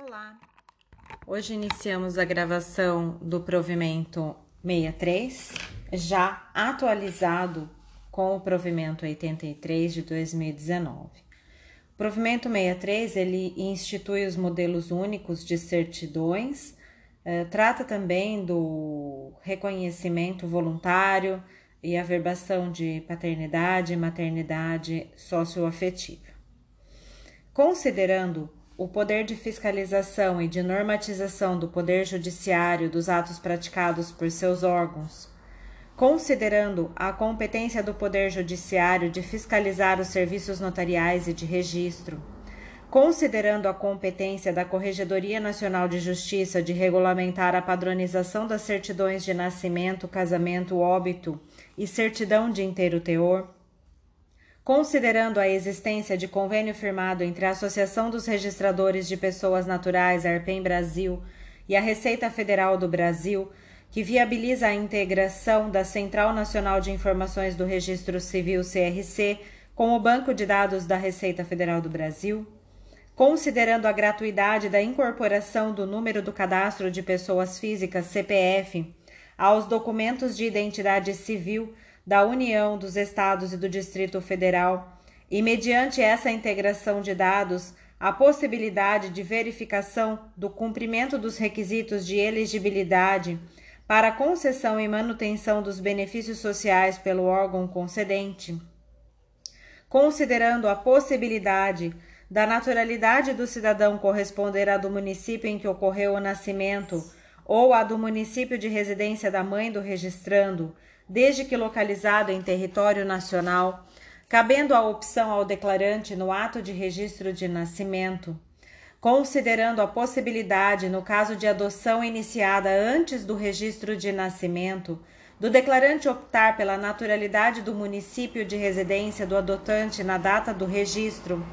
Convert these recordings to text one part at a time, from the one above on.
Olá! Hoje iniciamos a gravação do provimento 63, já atualizado com o provimento 83 de 2019. O provimento 63 ele institui os modelos únicos de certidões, eh, trata também do reconhecimento voluntário e averbação de paternidade e maternidade socioafetiva. Considerando o poder de fiscalização e de normatização do Poder Judiciário dos atos praticados por seus órgãos, considerando a competência do Poder Judiciário de fiscalizar os serviços notariais e de registro, considerando a competência da Corregedoria Nacional de Justiça de regulamentar a padronização das certidões de nascimento, casamento, óbito e certidão de inteiro teor, considerando a existência de convênio firmado entre a Associação dos Registradores de Pessoas Naturais, ARPEM Brasil, e a Receita Federal do Brasil, que viabiliza a integração da Central Nacional de Informações do Registro Civil CRC com o Banco de Dados da Receita Federal do Brasil, considerando a gratuidade da incorporação do número do cadastro de pessoas físicas CPF aos documentos de identidade civil da União, dos Estados e do Distrito Federal, e, mediante essa integração de dados, a possibilidade de verificação do cumprimento dos requisitos de elegibilidade para concessão e manutenção dos benefícios sociais pelo órgão concedente, considerando a possibilidade da naturalidade do cidadão corresponder à do município em que ocorreu o nascimento ou à do município de residência da mãe do registrando, desde que localizado em território nacional, cabendo a opção ao declarante no ato de registro de nascimento, considerando a possibilidade, no caso de adoção iniciada antes do registro de nascimento, do declarante optar pela naturalidade do município de residência do adotante na data do registro,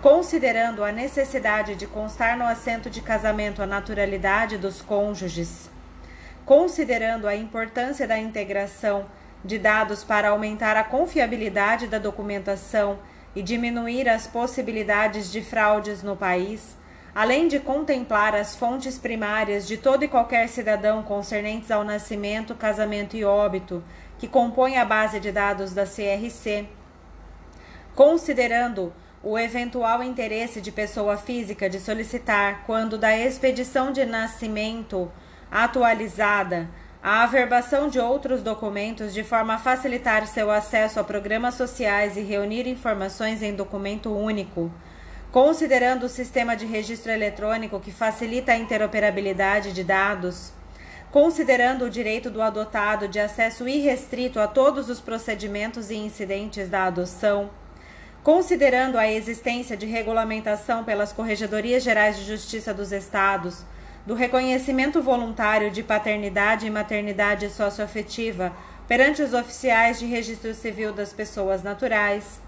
considerando a necessidade de constar no assento de casamento a naturalidade dos cônjuges considerando a importância da integração de dados para aumentar a confiabilidade da documentação e diminuir as possibilidades de fraudes no país, além de contemplar as fontes primárias de todo e qualquer cidadão concernentes ao nascimento, casamento e óbito, que compõem a base de dados da CRC, considerando o eventual interesse de pessoa física de solicitar, quando da expedição de nascimento, atualizada, a averbação de outros documentos de forma a facilitar seu acesso a programas sociais e reunir informações em documento único, considerando o sistema de registro eletrônico que facilita a interoperabilidade de dados, considerando o direito do adotado de acesso irrestrito a todos os procedimentos e incidentes da adoção, considerando a existência de regulamentação pelas Corregedorias Gerais de Justiça dos Estados do reconhecimento voluntário de paternidade e maternidade socioafetiva perante os oficiais de registro civil das pessoas naturais,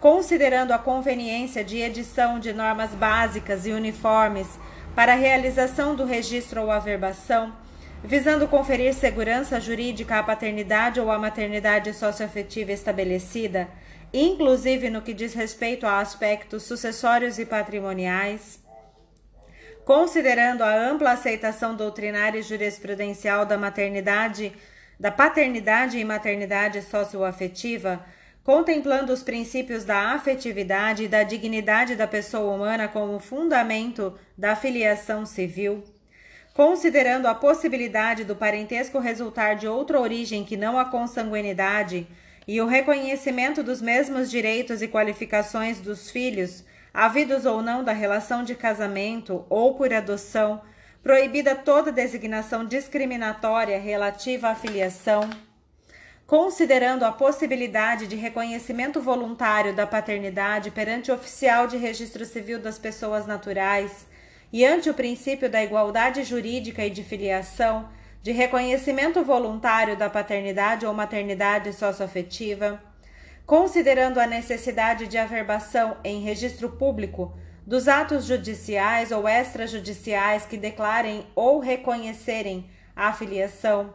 considerando a conveniência de edição de normas básicas e uniformes para a realização do registro ou averbação, visando conferir segurança jurídica à paternidade ou à maternidade socioafetiva estabelecida, inclusive no que diz respeito a aspectos sucessórios e patrimoniais considerando a ampla aceitação doutrinária e jurisprudencial da maternidade, da paternidade e maternidade socioafetiva, contemplando os princípios da afetividade e da dignidade da pessoa humana como fundamento da filiação civil, considerando a possibilidade do parentesco resultar de outra origem que não a consanguinidade e o reconhecimento dos mesmos direitos e qualificações dos filhos havidos ou não da relação de casamento ou por adoção, proibida toda designação discriminatória relativa à filiação, considerando a possibilidade de reconhecimento voluntário da paternidade perante o oficial de registro civil das pessoas naturais e ante o princípio da igualdade jurídica e de filiação, de reconhecimento voluntário da paternidade ou maternidade socioafetiva, considerando a necessidade de averbação em registro público dos atos judiciais ou extrajudiciais que declarem ou reconhecerem a filiação,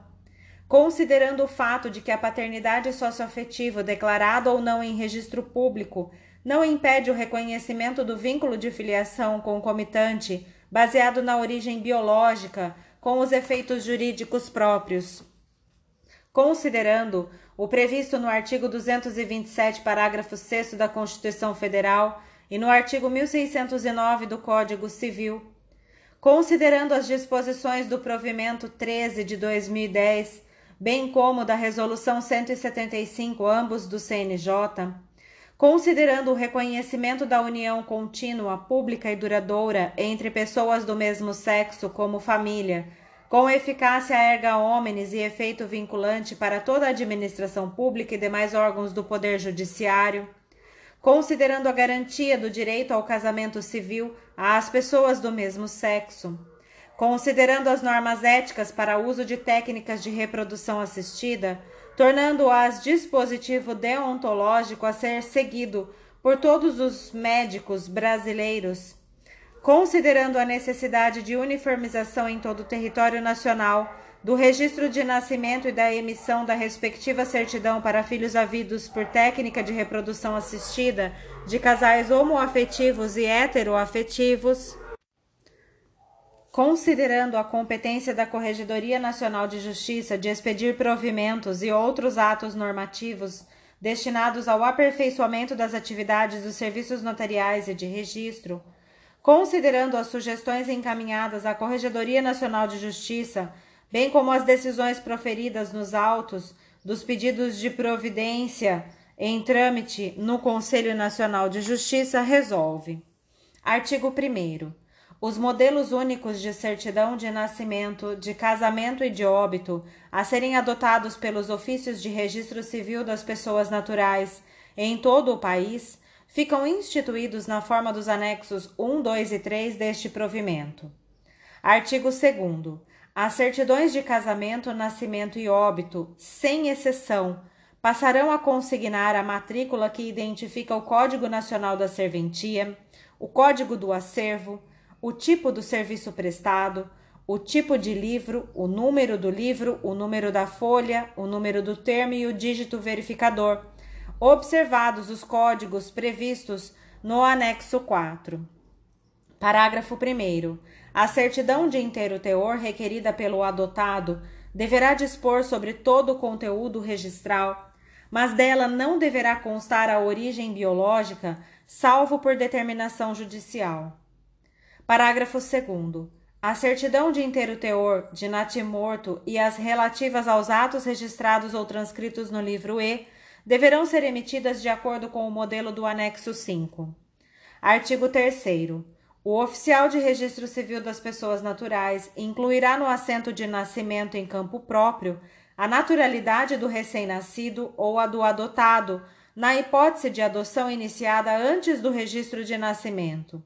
considerando o fato de que a paternidade socioafetiva declarada ou não em registro público não impede o reconhecimento do vínculo de filiação concomitante baseado na origem biológica, com os efeitos jurídicos próprios. Considerando o previsto no artigo 227, parágrafo 6 da Constituição Federal e no artigo 1609 do Código Civil, considerando as disposições do provimento 13 de 2010, bem como da resolução 175, ambos do CNJ, considerando o reconhecimento da união contínua, pública e duradoura entre pessoas do mesmo sexo como família, com eficácia erga omnes e efeito vinculante para toda a administração pública e demais órgãos do Poder Judiciário, considerando a garantia do direito ao casamento civil às pessoas do mesmo sexo, considerando as normas éticas para uso de técnicas de reprodução assistida, tornando-as dispositivo deontológico a ser seguido por todos os médicos brasileiros considerando a necessidade de uniformização em todo o território nacional do registro de nascimento e da emissão da respectiva certidão para filhos havidos por técnica de reprodução assistida de casais homoafetivos e heteroafetivos, considerando a competência da Corregedoria Nacional de Justiça de expedir provimentos e outros atos normativos destinados ao aperfeiçoamento das atividades dos serviços notariais e de registro, considerando as sugestões encaminhadas à Corregedoria Nacional de Justiça, bem como as decisões proferidas nos autos dos pedidos de providência em trâmite no Conselho Nacional de Justiça, resolve. Artigo 1. Os modelos únicos de certidão de nascimento, de casamento e de óbito a serem adotados pelos ofícios de registro civil das pessoas naturais em todo o país ficam instituídos na forma dos anexos 1, 2 e 3 deste provimento. Artigo 2. As certidões de casamento, nascimento e óbito, sem exceção, passarão a consignar a matrícula que identifica o Código Nacional da Serventia, o Código do Acervo, o tipo do serviço prestado, o tipo de livro, o número do livro, o número da folha, o número do termo e o dígito verificador observados os códigos previstos no anexo 4. Parágrafo 1. A certidão de inteiro teor requerida pelo adotado deverá dispor sobre todo o conteúdo registral, mas dela não deverá constar a origem biológica, salvo por determinação judicial. Parágrafo 2. A certidão de inteiro teor, de natimorto e as relativas aos atos registrados ou transcritos no livro E deverão ser emitidas de acordo com o modelo do anexo 5. Artigo 3 o oficial de registro civil das pessoas naturais incluirá no assento de nascimento em campo próprio a naturalidade do recém-nascido ou a do adotado, na hipótese de adoção iniciada antes do registro de nascimento.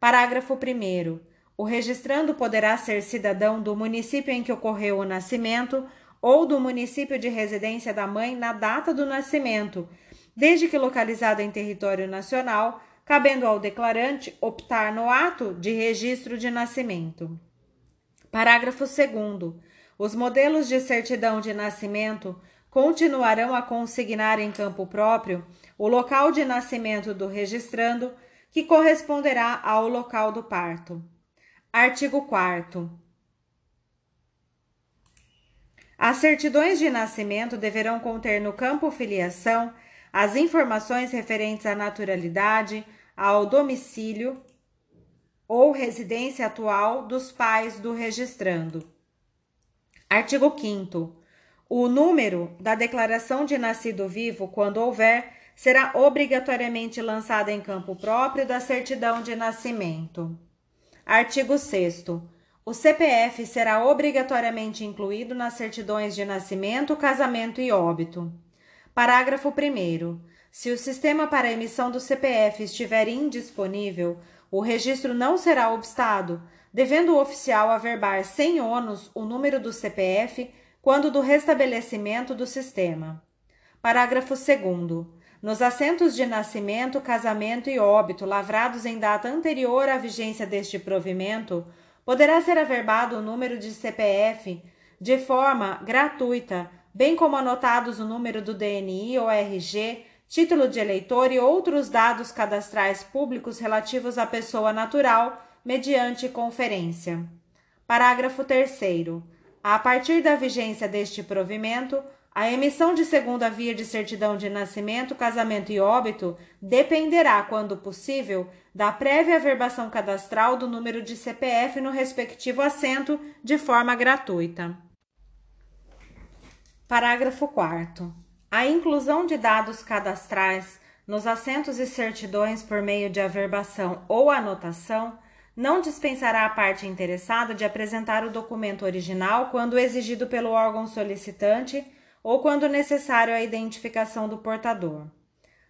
Parágrafo 1. O registrando poderá ser cidadão do município em que ocorreu o nascimento ou do município de residência da mãe na data do nascimento, desde que localizada em território nacional, cabendo ao declarante optar no ato de registro de nascimento. Parágrafo 2. Os modelos de certidão de nascimento continuarão a consignar em campo próprio o local de nascimento do registrando, que corresponderá ao local do parto. Artigo 4. As certidões de nascimento deverão conter no campo filiação as informações referentes à naturalidade, ao domicílio ou residência atual dos pais do registrando. Artigo 5 O número da declaração de nascido vivo, quando houver, será obrigatoriamente lançado em campo próprio da certidão de nascimento. Artigo 6 o CPF será obrigatoriamente incluído nas certidões de nascimento, casamento e óbito. Parágrafo 1. Se o sistema para emissão do CPF estiver indisponível, o registro não será obstado, devendo o oficial averbar sem ônus o número do CPF quando do restabelecimento do sistema. Parágrafo 2. Nos assentos de nascimento, casamento e óbito lavrados em data anterior à vigência deste provimento, poderá ser averbado o número de CPF de forma gratuita, bem como anotados o número do DNI ou RG, título de eleitor e outros dados cadastrais públicos relativos à pessoa natural, mediante conferência. Parágrafo 3. A partir da vigência deste provimento, a emissão de segunda via de certidão de nascimento, casamento e óbito dependerá, quando possível, da prévia averbação cadastral do número de CPF no respectivo assento de forma gratuita. Parágrafo 4. A inclusão de dados cadastrais nos assentos e certidões por meio de averbação ou anotação não dispensará a parte interessada de apresentar o documento original quando exigido pelo órgão solicitante ou quando necessário a identificação do portador.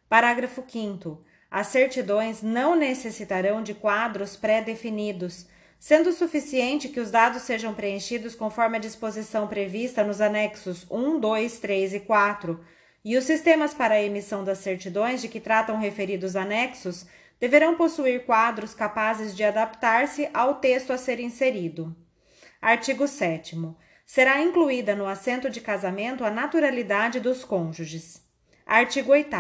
Parágrafo 5. As certidões não necessitarão de quadros pré-definidos, sendo suficiente que os dados sejam preenchidos conforme a disposição prevista nos anexos 1, 2, 3 e 4, e os sistemas para a emissão das certidões de que tratam referidos anexos deverão possuir quadros capazes de adaptar-se ao texto a ser inserido. Artigo 7 será incluída no assento de casamento a naturalidade dos cônjuges. Artigo 8.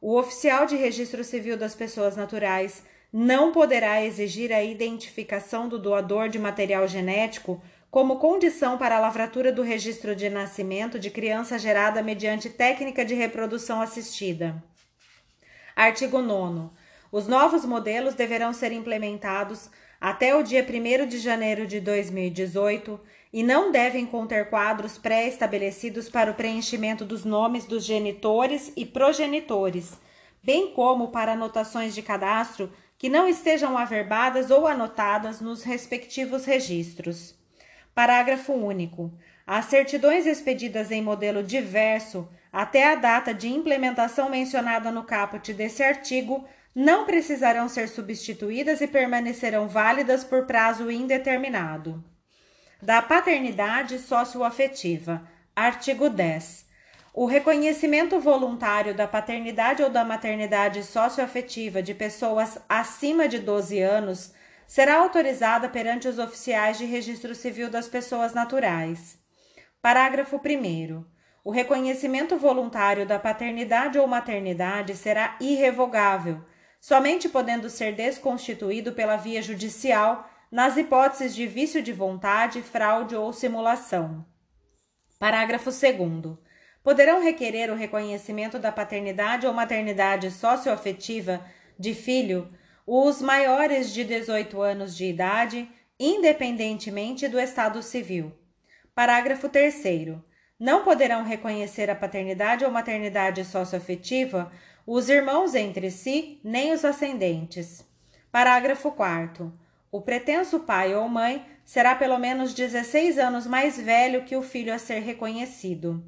O oficial de registro civil das pessoas naturais não poderá exigir a identificação do doador de material genético como condição para a lavratura do registro de nascimento de criança gerada mediante técnica de reprodução assistida. Artigo 9. Os novos modelos deverão ser implementados até o dia 1 de janeiro de 2018 e não devem conter quadros pré-estabelecidos para o preenchimento dos nomes dos genitores e progenitores, bem como para anotações de cadastro que não estejam averbadas ou anotadas nos respectivos registros. Parágrafo único. As certidões expedidas em modelo diverso até a data de implementação mencionada no caput desse artigo não precisarão ser substituídas e permanecerão válidas por prazo indeterminado da paternidade socioafetiva. Artigo 10. O reconhecimento voluntário da paternidade ou da maternidade socioafetiva de pessoas acima de 12 anos será autorizada perante os oficiais de registro civil das pessoas naturais. Parágrafo 1. O reconhecimento voluntário da paternidade ou maternidade será irrevogável, somente podendo ser desconstituído pela via judicial nas hipóteses de vício de vontade, fraude ou simulação. Parágrafo 2. Poderão requerer o reconhecimento da paternidade ou maternidade socioafetiva de filho os maiores de 18 anos de idade, independentemente do estado civil. Parágrafo 3. Não poderão reconhecer a paternidade ou maternidade socioafetiva os irmãos entre si, nem os ascendentes. Parágrafo 4. O pretenso pai ou mãe será pelo menos 16 anos mais velho que o filho a ser reconhecido.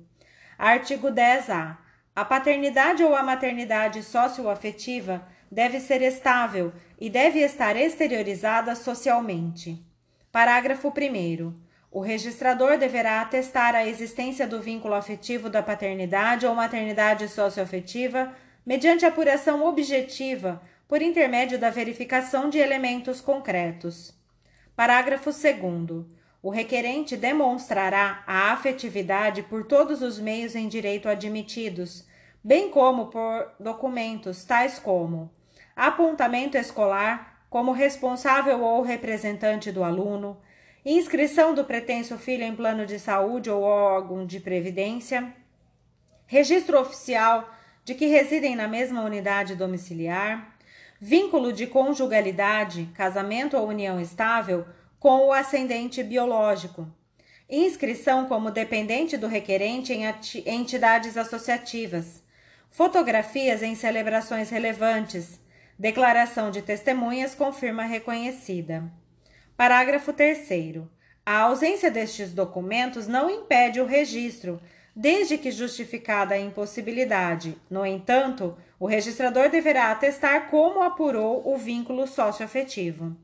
Artigo 10-A. A paternidade ou a maternidade socioafetiva deve ser estável e deve estar exteriorizada socialmente. Parágrafo 1. O registrador deverá atestar a existência do vínculo afetivo da paternidade ou maternidade socioafetiva mediante apuração objetiva por intermédio da verificação de elementos concretos. Parágrafo 2. O requerente demonstrará a afetividade por todos os meios em direito admitidos, bem como por documentos tais como apontamento escolar como responsável ou representante do aluno, inscrição do pretenso filho em plano de saúde ou órgão de previdência, registro oficial de que residem na mesma unidade domiciliar, vínculo de conjugalidade, casamento ou união estável com o ascendente biológico, inscrição como dependente do requerente em entidades associativas, fotografias em celebrações relevantes, declaração de testemunhas com firma reconhecida. Parágrafo 3. A ausência destes documentos não impede o registro, desde que justificada a impossibilidade. No entanto, o registrador deverá atestar como apurou o vínculo socioafetivo.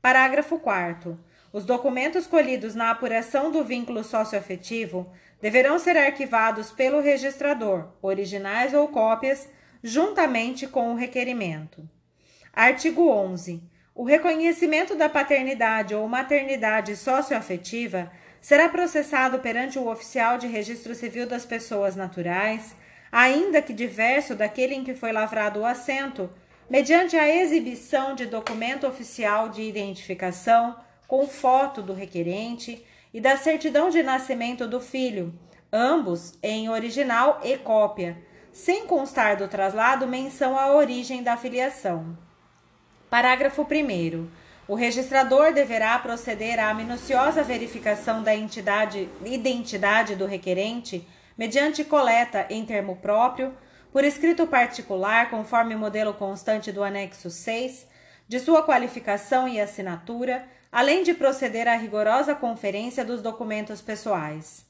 Parágrafo 4. Os documentos colhidos na apuração do vínculo socioafetivo deverão ser arquivados pelo registrador, originais ou cópias, juntamente com o requerimento. Artigo 11. O reconhecimento da paternidade ou maternidade socioafetiva será processado perante o oficial de registro civil das pessoas naturais, ainda que diverso daquele em que foi lavrado o assento, mediante a exibição de documento oficial de identificação com foto do requerente e da certidão de nascimento do filho, ambos em original e cópia, sem constar do traslado menção à origem da filiação. Parágrafo 1. O registrador deverá proceder à minuciosa verificação da entidade, identidade do requerente mediante coleta em termo próprio, por escrito particular, conforme o modelo constante do anexo 6, de sua qualificação e assinatura, além de proceder à rigorosa conferência dos documentos pessoais.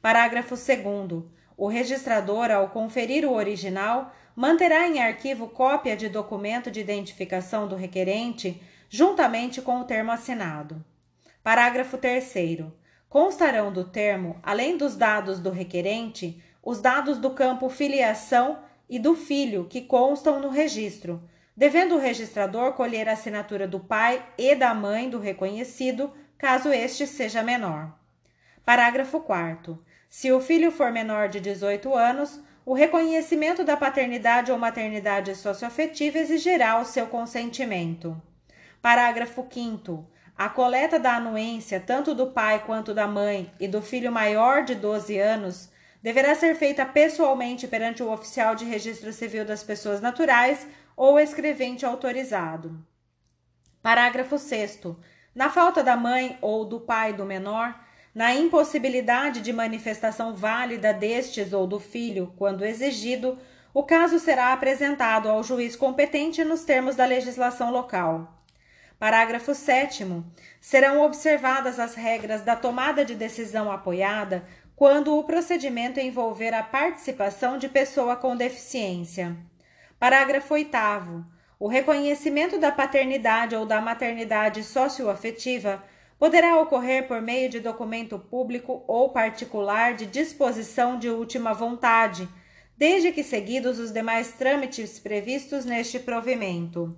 Parágrafo 2. O registrador, ao conferir o original, manterá em arquivo cópia de documento de identificação do requerente, juntamente com o termo assinado. Parágrafo 3. Constarão do termo, além dos dados do requerente, os dados do campo filiação e do filho que constam no registro, devendo o registrador colher a assinatura do pai e da mãe do reconhecido, caso este seja menor. Parágrafo 4. Se o filho for menor de 18 anos, o reconhecimento da paternidade ou maternidade socioafetiva exigirá o seu consentimento. Parágrafo 5. A coleta da anuência, tanto do pai quanto da mãe, e do filho maior de 12 anos, deverá ser feita pessoalmente perante o oficial de registro civil das pessoas naturais ou escrevente autorizado. Parágrafo 6. Na falta da mãe ou do pai do menor, na impossibilidade de manifestação válida destes ou do filho, quando exigido, o caso será apresentado ao juiz competente nos termos da legislação local. Parágrafo 7. Serão observadas as regras da tomada de decisão apoiada quando o procedimento envolver a participação de pessoa com deficiência. Parágrafo 8. O reconhecimento da paternidade ou da maternidade socioafetiva poderá ocorrer por meio de documento público ou particular de disposição de última vontade, desde que seguidos os demais trâmites previstos neste provimento.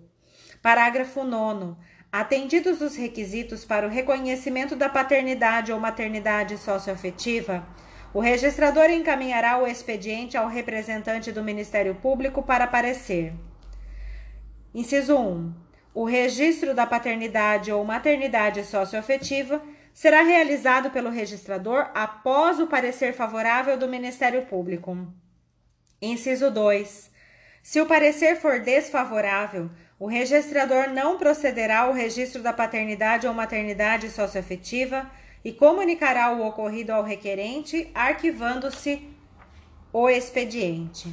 Parágrafo 9. Atendidos os requisitos para o reconhecimento da paternidade ou maternidade socioafetiva, o registrador encaminhará o expediente ao representante do Ministério Público para parecer. Inciso 1. O registro da paternidade ou maternidade socioafetiva será realizado pelo registrador após o parecer favorável do Ministério Público. Inciso 2. Se o parecer for desfavorável, o registrador não procederá ao registro da paternidade ou maternidade socioafetiva e comunicará o ocorrido ao requerente, arquivando-se o expediente.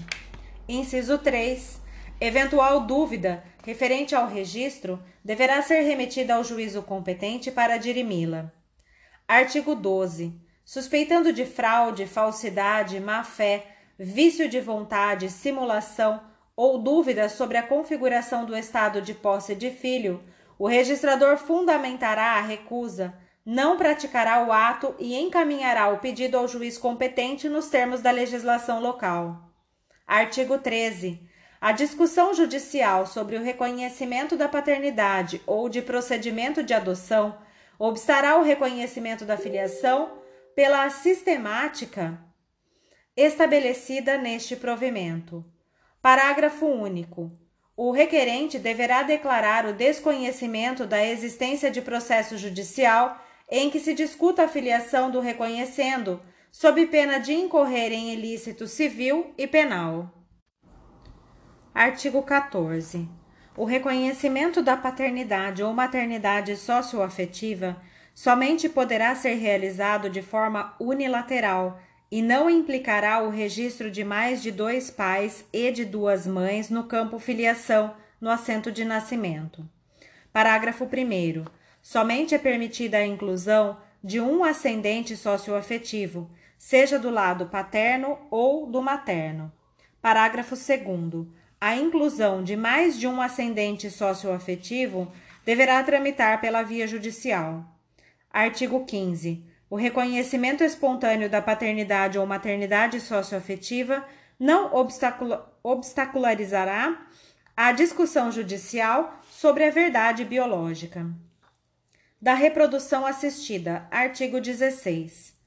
Inciso 3. Eventual dúvida referente ao registro deverá ser remetida ao juízo competente para dirimi-la. Artigo 12. Suspeitando de fraude, falsidade, má-fé, vício de vontade, simulação ou dúvida sobre a configuração do estado de posse de filho, o registrador fundamentará a recusa, não praticará o ato e encaminhará o pedido ao juiz competente nos termos da legislação local. Artigo 13. A discussão judicial sobre o reconhecimento da paternidade ou de procedimento de adoção obstará o reconhecimento da filiação pela sistemática estabelecida neste provimento. Parágrafo único. O requerente deverá declarar o desconhecimento da existência de processo judicial em que se discuta a filiação do reconhecendo, sob pena de incorrer em ilícito civil e penal. Artigo 14. O reconhecimento da paternidade ou maternidade socioafetiva somente poderá ser realizado de forma unilateral e não implicará o registro de mais de dois pais e de duas mães no campo filiação no assento de nascimento. Parágrafo 1. Somente é permitida a inclusão de um ascendente socioafetivo, seja do lado paterno ou do materno. Parágrafo 2 a inclusão de mais de um ascendente socioafetivo deverá tramitar pela via judicial. Artigo 15. O reconhecimento espontâneo da paternidade ou maternidade socioafetiva não obstacularizará a discussão judicial sobre a verdade biológica. Da reprodução assistida. Artigo 16.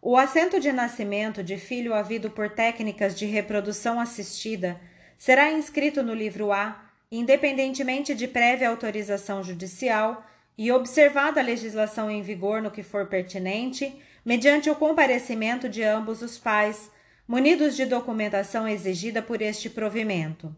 O assento de nascimento de filho havido por técnicas de reprodução assistida será inscrito no livro A, independentemente de prévia autorização judicial e observada a legislação em vigor no que for pertinente, mediante o comparecimento de ambos os pais, munidos de documentação exigida por este provimento.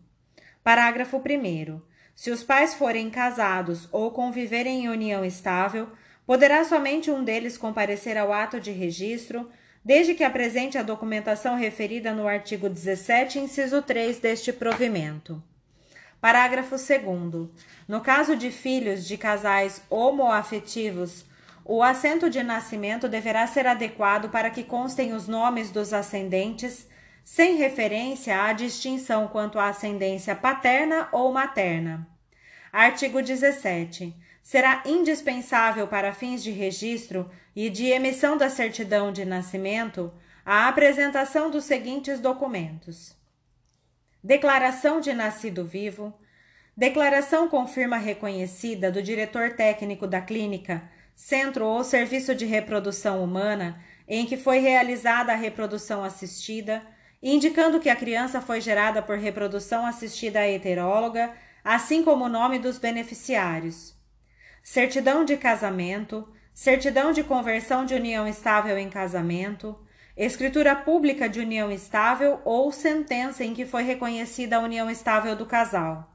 Parágrafo 1. Se os pais forem casados ou conviverem em união estável, poderá somente um deles comparecer ao ato de registro, desde que apresente a documentação referida no artigo 17, inciso 3 deste provimento. Parágrafo 2. No caso de filhos de casais homoafetivos, o assento de nascimento deverá ser adequado para que constem os nomes dos ascendentes, sem referência à distinção quanto à ascendência paterna ou materna. Artigo 17 será indispensável para fins de registro e de emissão da certidão de nascimento a apresentação dos seguintes documentos: Declaração de nascido vivo, declaração com firma reconhecida do diretor técnico da clínica, centro ou serviço de reprodução humana em que foi realizada a reprodução assistida, indicando que a criança foi gerada por reprodução assistida heteróloga, assim como o nome dos beneficiários. Certidão de casamento, certidão de conversão de união estável em casamento, escritura pública de união estável ou sentença em que foi reconhecida a união estável do casal.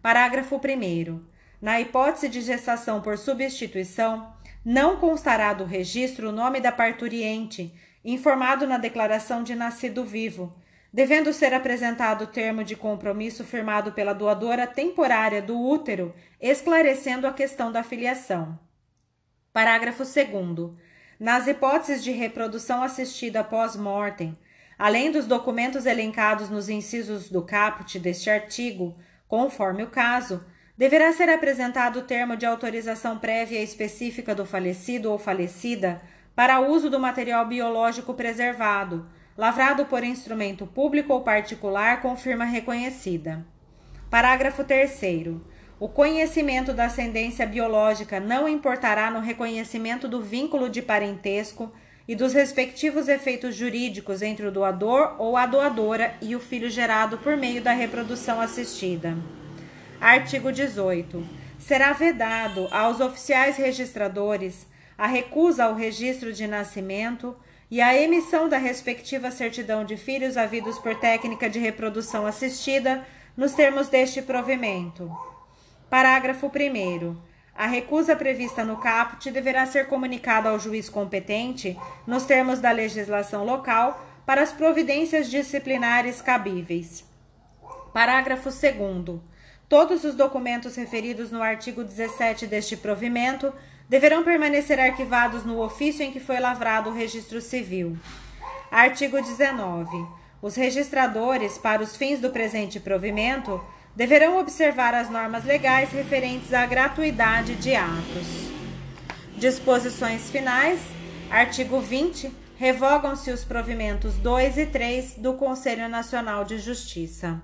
Parágrafo 1. Na hipótese de gestação por substituição, não constará do registro o nome da parturiente, informado na declaração de nascido vivo, devendo ser apresentado o termo de compromisso firmado pela doadora temporária do útero, esclarecendo a questão da filiação. Parágrafo 2. Nas hipóteses de reprodução assistida pós-mortem, além dos documentos elencados nos incisos do caput deste artigo, conforme o caso, deverá ser apresentado o termo de autorização prévia específica do falecido ou falecida para uso do material biológico preservado lavrado por instrumento público ou particular com firma reconhecida. Parágrafo 3. O conhecimento da ascendência biológica não importará no reconhecimento do vínculo de parentesco e dos respectivos efeitos jurídicos entre o doador ou a doadora e o filho gerado por meio da reprodução assistida. Artigo 18. Será vedado aos oficiais registradores a recusa ao registro de nascimento e a emissão da respectiva certidão de filhos havidos por técnica de reprodução assistida nos termos deste provimento. Parágrafo 1. A recusa prevista no caput deverá ser comunicada ao juiz competente, nos termos da legislação local, para as providências disciplinares cabíveis. Parágrafo 2. Todos os documentos referidos no artigo 17 deste provimento deverão permanecer arquivados no ofício em que foi lavrado o registro civil. Artigo 19. Os registradores, para os fins do presente provimento, deverão observar as normas legais referentes à gratuidade de atos. Disposições finais. Artigo 20. Revogam-se os provimentos 2 e 3 do Conselho Nacional de Justiça.